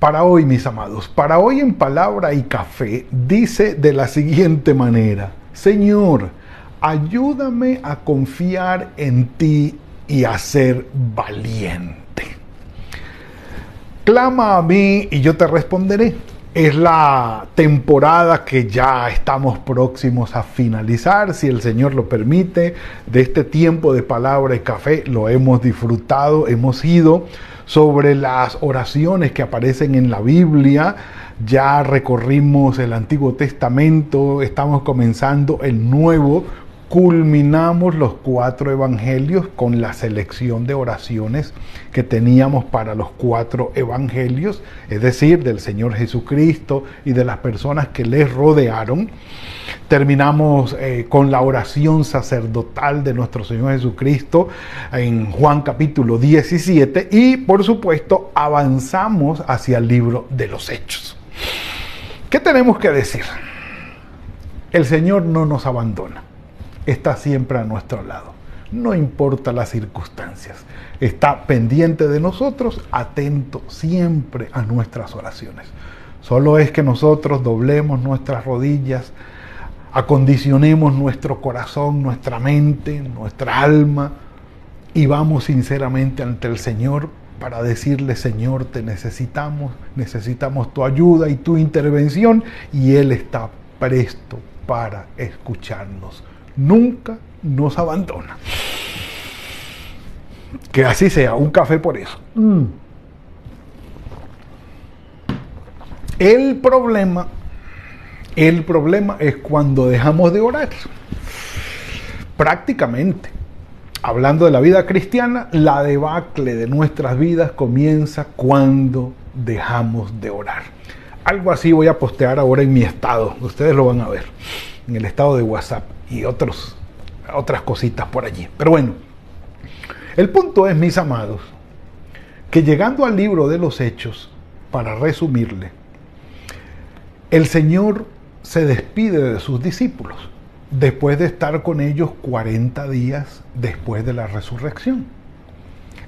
Para hoy, mis amados, para hoy en palabra y café, dice de la siguiente manera, Señor, ayúdame a confiar en ti y a ser valiente. Clama a mí y yo te responderé. Es la temporada que ya estamos próximos a finalizar, si el Señor lo permite, de este tiempo de palabra y café. Lo hemos disfrutado, hemos ido sobre las oraciones que aparecen en la Biblia. Ya recorrimos el Antiguo Testamento, estamos comenzando el Nuevo, culminamos los cuatro evangelios con la selección de oraciones que teníamos para los cuatro evangelios, es decir, del Señor Jesucristo y de las personas que les rodearon. Terminamos eh, con la oración sacerdotal de nuestro Señor Jesucristo en Juan capítulo 17 y por supuesto avanzamos hacia el libro de los Hechos. ¿Qué tenemos que decir? El Señor no nos abandona está siempre a nuestro lado. No importa las circunstancias, está pendiente de nosotros, atento siempre a nuestras oraciones. Solo es que nosotros doblemos nuestras rodillas, acondicionemos nuestro corazón, nuestra mente, nuestra alma y vamos sinceramente ante el Señor para decirle, Señor, te necesitamos, necesitamos tu ayuda y tu intervención y Él está presto para escucharnos nunca nos abandona. Que así sea, un café por eso. Mm. El problema, el problema es cuando dejamos de orar. Prácticamente, hablando de la vida cristiana, la debacle de nuestras vidas comienza cuando dejamos de orar. Algo así voy a postear ahora en mi estado, ustedes lo van a ver, en el estado de WhatsApp y otros, otras cositas por allí. Pero bueno, el punto es, mis amados, que llegando al libro de los Hechos, para resumirle, el Señor se despide de sus discípulos después de estar con ellos 40 días después de la resurrección.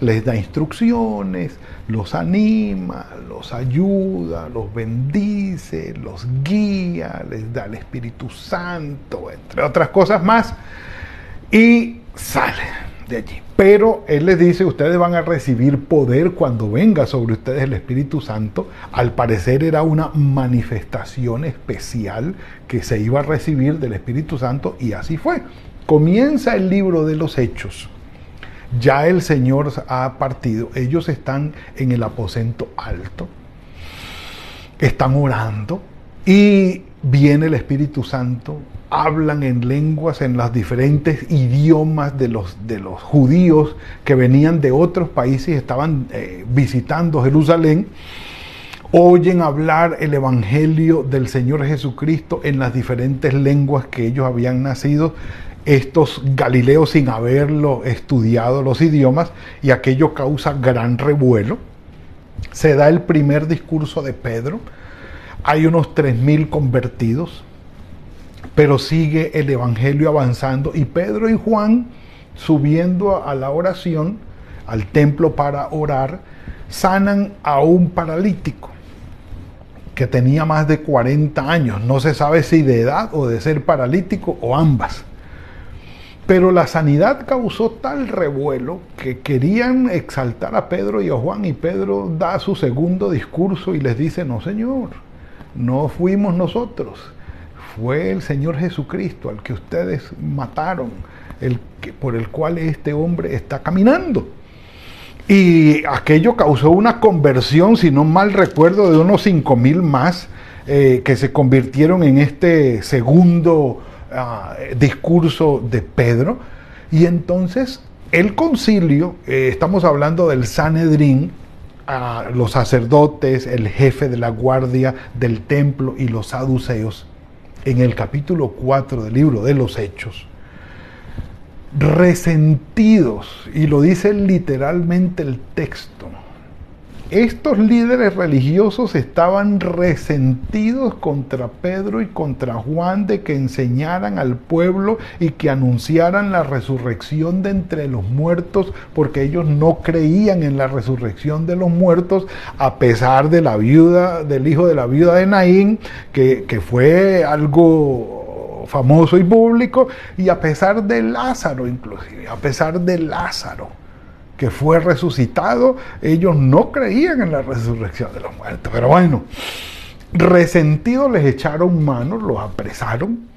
Les da instrucciones, los anima, los ayuda, los bendice, los guía, les da el Espíritu Santo, entre otras cosas más, y sale de allí. Pero Él les dice, ustedes van a recibir poder cuando venga sobre ustedes el Espíritu Santo. Al parecer era una manifestación especial que se iba a recibir del Espíritu Santo y así fue. Comienza el libro de los Hechos ya el Señor ha partido, ellos están en el aposento alto, están orando. Y viene el Espíritu Santo, hablan en lenguas, en los diferentes idiomas de los, de los judíos que venían de otros países y estaban eh, visitando Jerusalén. Oyen hablar el Evangelio del Señor Jesucristo en las diferentes lenguas que ellos habían nacido estos Galileos sin haberlo estudiado los idiomas y aquello causa gran revuelo. Se da el primer discurso de Pedro, hay unos 3.000 convertidos, pero sigue el Evangelio avanzando y Pedro y Juan subiendo a la oración, al templo para orar, sanan a un paralítico que tenía más de 40 años, no se sabe si de edad o de ser paralítico o ambas. Pero la sanidad causó tal revuelo que querían exaltar a Pedro y a Juan y Pedro da su segundo discurso y les dice, no Señor, no fuimos nosotros, fue el Señor Jesucristo al que ustedes mataron, el que, por el cual este hombre está caminando. Y aquello causó una conversión, si no mal recuerdo, de unos cinco mil más eh, que se convirtieron en este segundo Ah, discurso de Pedro. Y entonces el concilio, eh, estamos hablando del Sanedrín, los sacerdotes, el jefe de la guardia del templo y los saduceos, en el capítulo 4 del libro de los Hechos, resentidos, y lo dice literalmente el texto, estos líderes religiosos estaban resentidos contra Pedro y contra Juan de que enseñaran al pueblo y que anunciaran la resurrección de entre los muertos, porque ellos no creían en la resurrección de los muertos, a pesar de la viuda, del hijo de la viuda de Naín, que, que fue algo famoso y público, y a pesar de Lázaro inclusive, a pesar de Lázaro que fue resucitado, ellos no creían en la resurrección de los muertos. Pero bueno, resentidos les echaron manos, los apresaron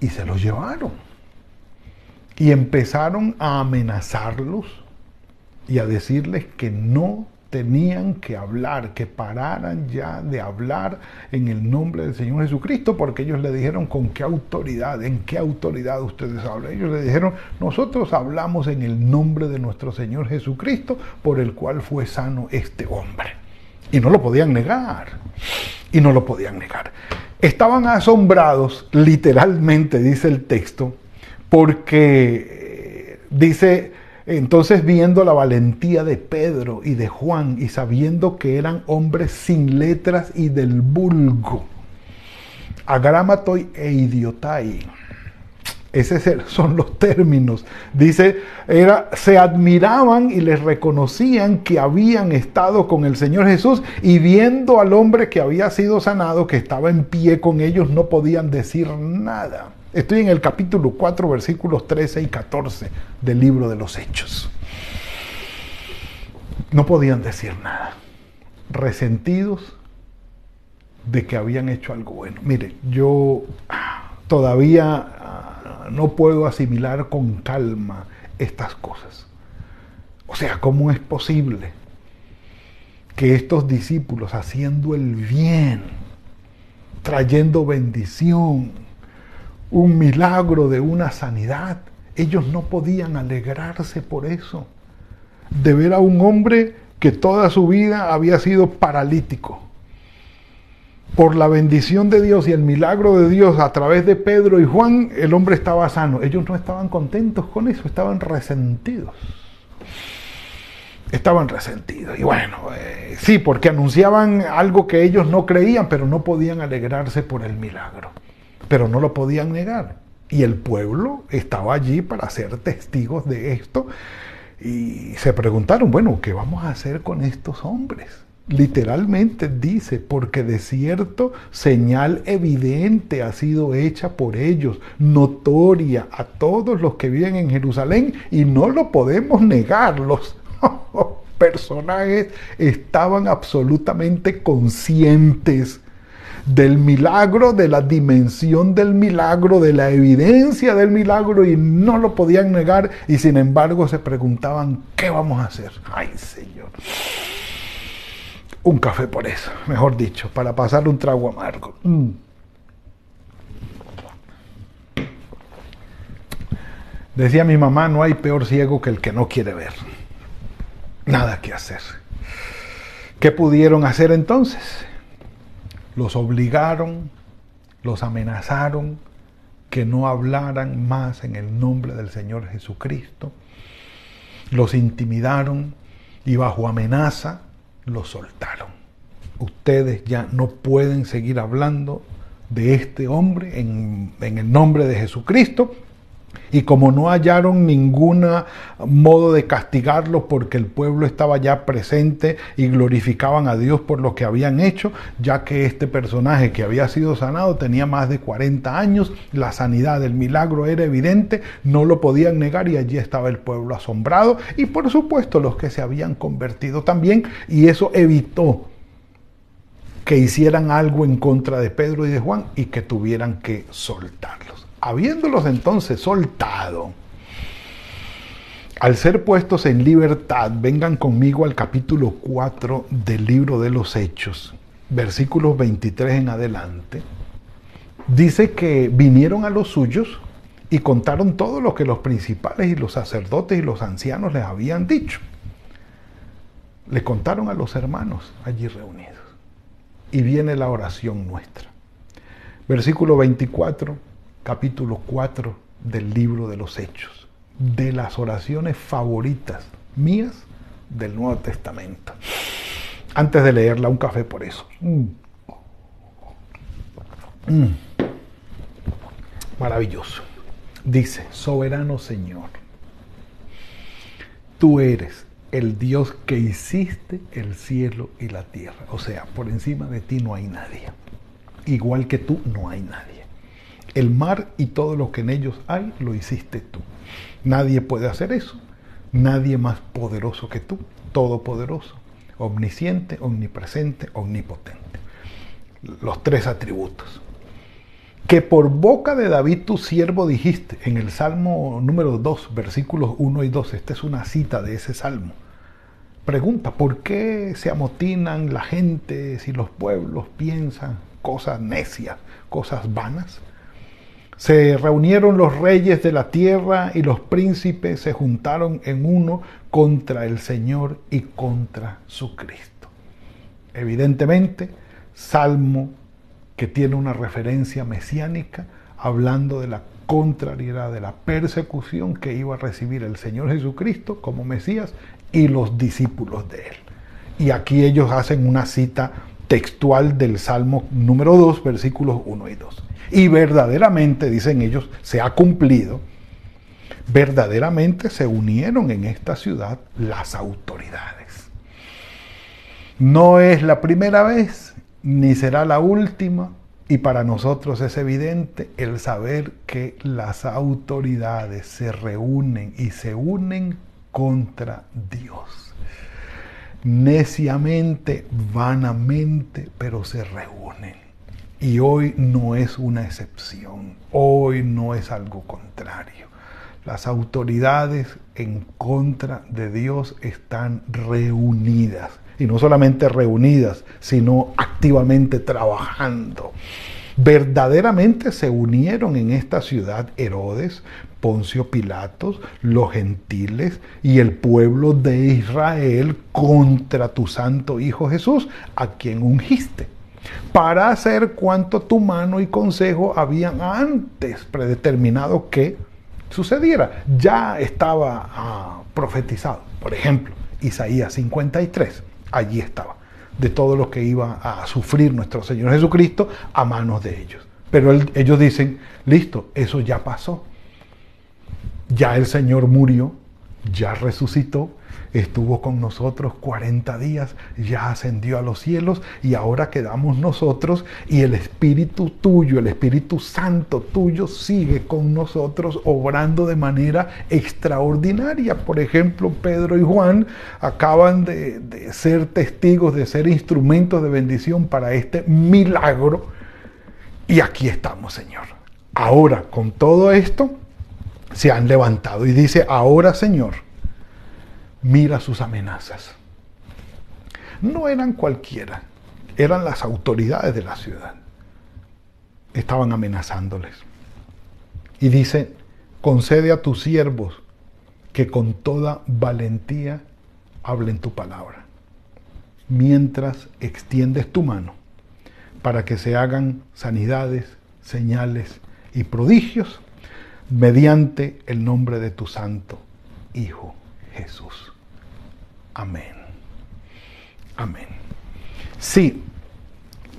y se los llevaron. Y empezaron a amenazarlos y a decirles que no tenían que hablar, que pararan ya de hablar en el nombre del Señor Jesucristo, porque ellos le dijeron con qué autoridad, en qué autoridad ustedes hablan. Ellos le dijeron, nosotros hablamos en el nombre de nuestro Señor Jesucristo, por el cual fue sano este hombre. Y no lo podían negar, y no lo podían negar. Estaban asombrados, literalmente dice el texto, porque eh, dice, entonces viendo la valentía de Pedro y de Juan y sabiendo que eran hombres sin letras y del vulgo, agramatoi e idiotai. Esos son los términos. Dice, era, se admiraban y les reconocían que habían estado con el Señor Jesús y viendo al hombre que había sido sanado, que estaba en pie con ellos, no podían decir nada. Estoy en el capítulo 4, versículos 13 y 14 del libro de los Hechos. No podían decir nada. Resentidos de que habían hecho algo bueno. Mire, yo todavía ah, no puedo asimilar con calma estas cosas. O sea, ¿cómo es posible que estos discípulos haciendo el bien, trayendo bendición, un milagro de una sanidad. Ellos no podían alegrarse por eso. De ver a un hombre que toda su vida había sido paralítico. Por la bendición de Dios y el milagro de Dios a través de Pedro y Juan, el hombre estaba sano. Ellos no estaban contentos con eso, estaban resentidos. Estaban resentidos. Y bueno, eh, sí, porque anunciaban algo que ellos no creían, pero no podían alegrarse por el milagro pero no lo podían negar. Y el pueblo estaba allí para ser testigos de esto y se preguntaron, bueno, ¿qué vamos a hacer con estos hombres? Literalmente dice, porque de cierto señal evidente ha sido hecha por ellos, notoria a todos los que viven en Jerusalén y no lo podemos negar. Los personajes estaban absolutamente conscientes del milagro, de la dimensión del milagro, de la evidencia del milagro y no lo podían negar y sin embargo se preguntaban, ¿qué vamos a hacer? Ay Señor. Un café por eso, mejor dicho, para pasar un trago amargo. Mm. Decía mi mamá, no hay peor ciego que el que no quiere ver. Nada que hacer. ¿Qué pudieron hacer entonces? los obligaron, los amenazaron que no hablaran más en el nombre del Señor Jesucristo, los intimidaron y bajo amenaza los soltaron. Ustedes ya no pueden seguir hablando de este hombre en, en el nombre de Jesucristo y como no hallaron ningún modo de castigarlos porque el pueblo estaba ya presente y glorificaban a Dios por lo que habían hecho, ya que este personaje que había sido sanado tenía más de 40 años, la sanidad del milagro era evidente, no lo podían negar y allí estaba el pueblo asombrado y por supuesto los que se habían convertido también y eso evitó que hicieran algo en contra de Pedro y de Juan y que tuvieran que soltarlos habiéndolos entonces soltado, al ser puestos en libertad, vengan conmigo al capítulo 4 del libro de los Hechos, versículos 23 en adelante. Dice que vinieron a los suyos y contaron todo lo que los principales y los sacerdotes y los ancianos les habían dicho. le contaron a los hermanos allí reunidos. Y viene la oración nuestra. Versículo 24, capítulo 4 del libro de los Hechos. De las oraciones favoritas mías del Nuevo Testamento. Antes de leerla, un café por eso. Mm. Mm. Maravilloso. Dice, soberano Señor, tú eres el Dios que hiciste el cielo y la tierra. O sea, por encima de ti no hay nadie. Igual que tú no hay nadie. El mar y todo lo que en ellos hay lo hiciste tú. Nadie puede hacer eso. Nadie más poderoso que tú, todopoderoso, omnisciente, omnipresente, omnipotente. Los tres atributos. Que por boca de David tu siervo dijiste en el Salmo número 2, versículos 1 y 2. Esta es una cita de ese salmo. Pregunta, ¿por qué se amotinan la gente si los pueblos piensan cosas necias, cosas vanas? Se reunieron los reyes de la tierra y los príncipes se juntaron en uno contra el Señor y contra su Cristo. Evidentemente, Salmo que tiene una referencia mesiánica hablando de la contrariedad de la persecución que iba a recibir el Señor Jesucristo como Mesías y los discípulos de él. Y aquí ellos hacen una cita textual del Salmo número 2, versículos 1 y 2. Y verdaderamente, dicen ellos, se ha cumplido, verdaderamente se unieron en esta ciudad las autoridades. No es la primera vez, ni será la última, y para nosotros es evidente el saber que las autoridades se reúnen y se unen contra Dios. Neciamente, vanamente, pero se reúnen. Y hoy no es una excepción, hoy no es algo contrario. Las autoridades en contra de Dios están reunidas. Y no solamente reunidas, sino activamente trabajando. Verdaderamente se unieron en esta ciudad Herodes, Poncio Pilatos, los gentiles y el pueblo de Israel contra tu santo Hijo Jesús, a quien ungiste, para hacer cuanto tu mano y consejo habían antes predeterminado que sucediera. Ya estaba ah, profetizado. Por ejemplo, Isaías 53, allí estaba, de todo lo que iba a sufrir nuestro Señor Jesucristo a manos de ellos. Pero ellos dicen, listo, eso ya pasó ya el Señor murió, ya resucitó, estuvo con nosotros 40 días, ya ascendió a los cielos y ahora quedamos nosotros y el Espíritu tuyo, el Espíritu Santo tuyo sigue con nosotros obrando de manera extraordinaria. Por ejemplo, Pedro y Juan acaban de, de ser testigos, de ser instrumentos de bendición para este milagro y aquí estamos, Señor. Ahora, con todo esto, se han levantado y dice, ahora Señor, mira sus amenazas. No eran cualquiera, eran las autoridades de la ciudad. Estaban amenazándoles. Y dice, concede a tus siervos que con toda valentía hablen tu palabra, mientras extiendes tu mano para que se hagan sanidades, señales y prodigios mediante el nombre de tu Santo Hijo Jesús. Amén. Amén. Sí,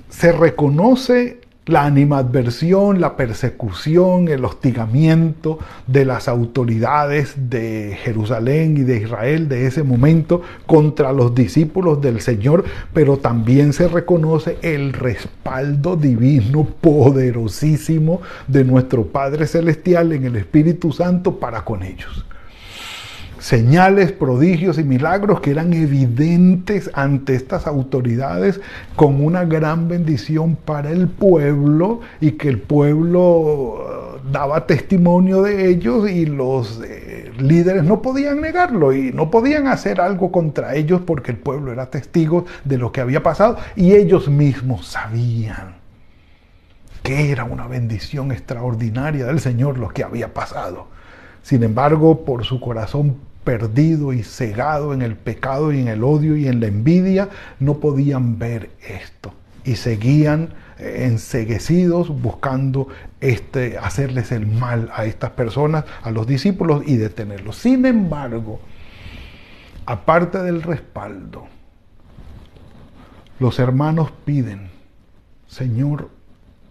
se reconoce la animadversión, la persecución, el hostigamiento de las autoridades de Jerusalén y de Israel de ese momento contra los discípulos del Señor, pero también se reconoce el respaldo divino poderosísimo de nuestro Padre Celestial en el Espíritu Santo para con ellos señales, prodigios y milagros que eran evidentes ante estas autoridades con una gran bendición para el pueblo y que el pueblo uh, daba testimonio de ellos y los eh, líderes no podían negarlo y no podían hacer algo contra ellos porque el pueblo era testigo de lo que había pasado y ellos mismos sabían que era una bendición extraordinaria del Señor lo que había pasado. Sin embargo, por su corazón perdido y cegado en el pecado y en el odio y en la envidia, no podían ver esto y seguían eh, enseguecidos buscando este, hacerles el mal a estas personas, a los discípulos y detenerlos. Sin embargo, aparte del respaldo, los hermanos piden, Señor,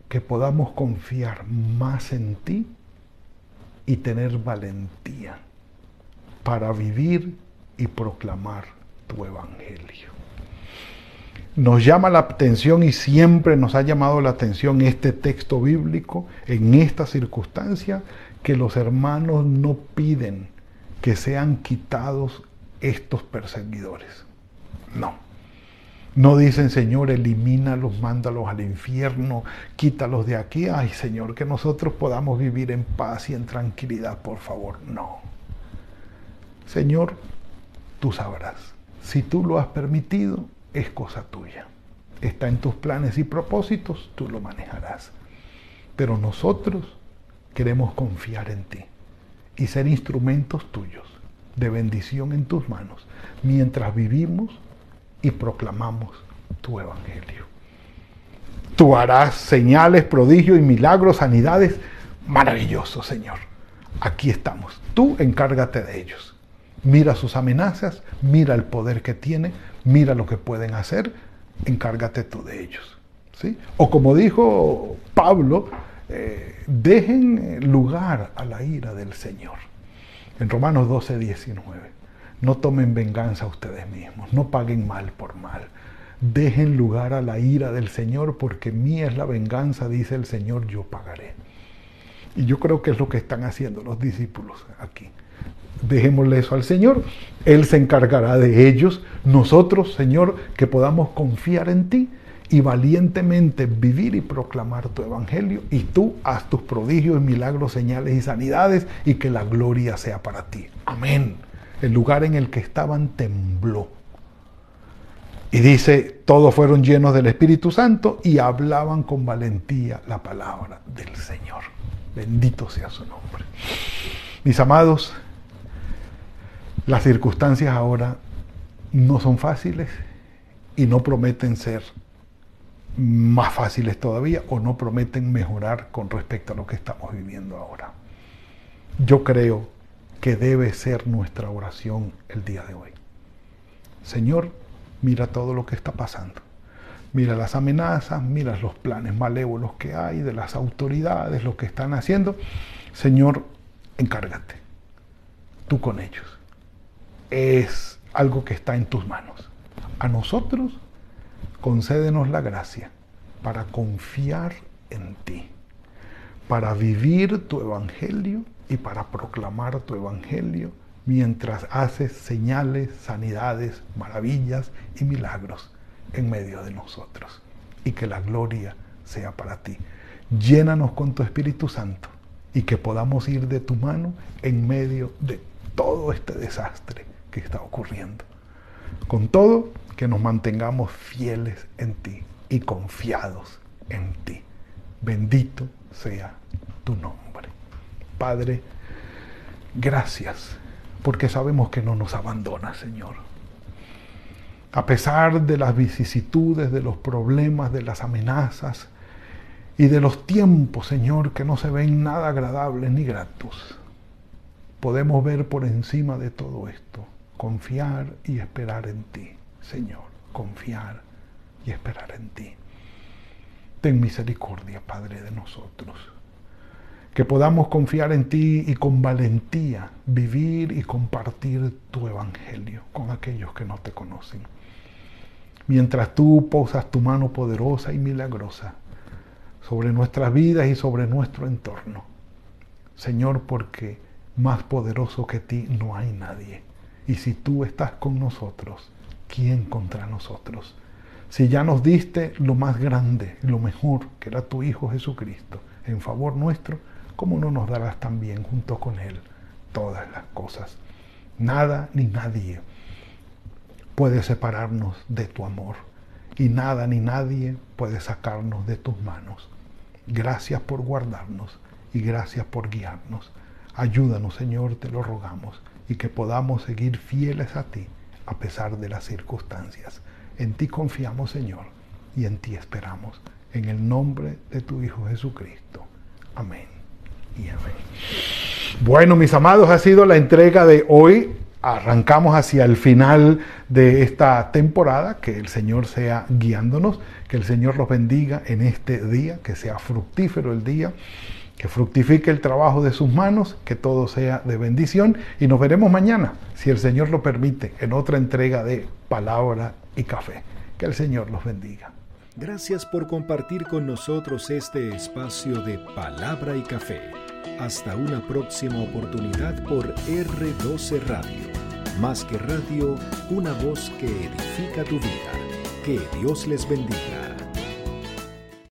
que podamos confiar más en ti y tener valentía para vivir y proclamar tu evangelio. Nos llama la atención y siempre nos ha llamado la atención este texto bíblico en esta circunstancia que los hermanos no piden que sean quitados estos perseguidores. No. No dicen, Señor, elimínalos, mándalos al infierno, quítalos de aquí. Ay, Señor, que nosotros podamos vivir en paz y en tranquilidad, por favor. No. Señor, tú sabrás. Si tú lo has permitido, es cosa tuya. Está en tus planes y propósitos, tú lo manejarás. Pero nosotros queremos confiar en ti y ser instrumentos tuyos de bendición en tus manos mientras vivimos y proclamamos tu evangelio. Tú harás señales, prodigios y milagros, sanidades maravillosos, Señor. Aquí estamos. Tú encárgate de ellos. Mira sus amenazas, mira el poder que tiene, mira lo que pueden hacer, encárgate tú de ellos. ¿sí? O como dijo Pablo, eh, dejen lugar a la ira del Señor. En Romanos 12, 19. No tomen venganza ustedes mismos, no paguen mal por mal. Dejen lugar a la ira del Señor, porque mía es la venganza, dice el Señor, yo pagaré. Y yo creo que es lo que están haciendo los discípulos aquí. Dejémosle eso al Señor, Él se encargará de ellos. Nosotros, Señor, que podamos confiar en ti y valientemente vivir y proclamar tu evangelio. Y tú haz tus prodigios, milagros, señales y sanidades y que la gloria sea para ti. Amén el lugar en el que estaban tembló. Y dice, todos fueron llenos del Espíritu Santo y hablaban con valentía la palabra del Señor. Bendito sea su nombre. Mis amados, las circunstancias ahora no son fáciles y no prometen ser más fáciles todavía o no prometen mejorar con respecto a lo que estamos viviendo ahora. Yo creo que debe ser nuestra oración el día de hoy. Señor, mira todo lo que está pasando. Mira las amenazas, mira los planes malévolos que hay de las autoridades, lo que están haciendo. Señor, encárgate. Tú con ellos. Es algo que está en tus manos. A nosotros, concédenos la gracia para confiar en ti, para vivir tu evangelio y para proclamar tu evangelio mientras haces señales, sanidades, maravillas y milagros en medio de nosotros. Y que la gloria sea para ti. Llénanos con tu Espíritu Santo y que podamos ir de tu mano en medio de todo este desastre que está ocurriendo. Con todo, que nos mantengamos fieles en ti y confiados en ti. Bendito sea tu nombre. Padre, gracias, porque sabemos que no nos abandona, Señor. A pesar de las vicisitudes, de los problemas, de las amenazas y de los tiempos, Señor, que no se ven nada agradables ni gratos, podemos ver por encima de todo esto, confiar y esperar en ti, Señor, confiar y esperar en ti. Ten misericordia, Padre, de nosotros que podamos confiar en ti y con valentía vivir y compartir tu evangelio con aquellos que no te conocen. Mientras tú posas tu mano poderosa y milagrosa sobre nuestras vidas y sobre nuestro entorno. Señor, porque más poderoso que ti no hay nadie. Y si tú estás con nosotros, ¿quién contra nosotros? Si ya nos diste lo más grande, lo mejor, que era tu Hijo Jesucristo, en favor nuestro, ¿cómo no nos darás también junto con Él todas las cosas? Nada ni nadie puede separarnos de tu amor y nada ni nadie puede sacarnos de tus manos. Gracias por guardarnos y gracias por guiarnos. Ayúdanos, Señor, te lo rogamos, y que podamos seguir fieles a ti a pesar de las circunstancias. En ti confiamos, Señor, y en ti esperamos. En el nombre de tu Hijo Jesucristo. Amén y amén. Bueno, mis amados, ha sido la entrega de hoy. Arrancamos hacia el final de esta temporada. Que el Señor sea guiándonos, que el Señor los bendiga en este día, que sea fructífero el día, que fructifique el trabajo de sus manos, que todo sea de bendición. Y nos veremos mañana, si el Señor lo permite, en otra entrega de Palabra y Café. Que el Señor los bendiga. Gracias por compartir con nosotros este espacio de palabra y café. Hasta una próxima oportunidad por R12 Radio. Más que radio, una voz que edifica tu vida. Que Dios les bendiga.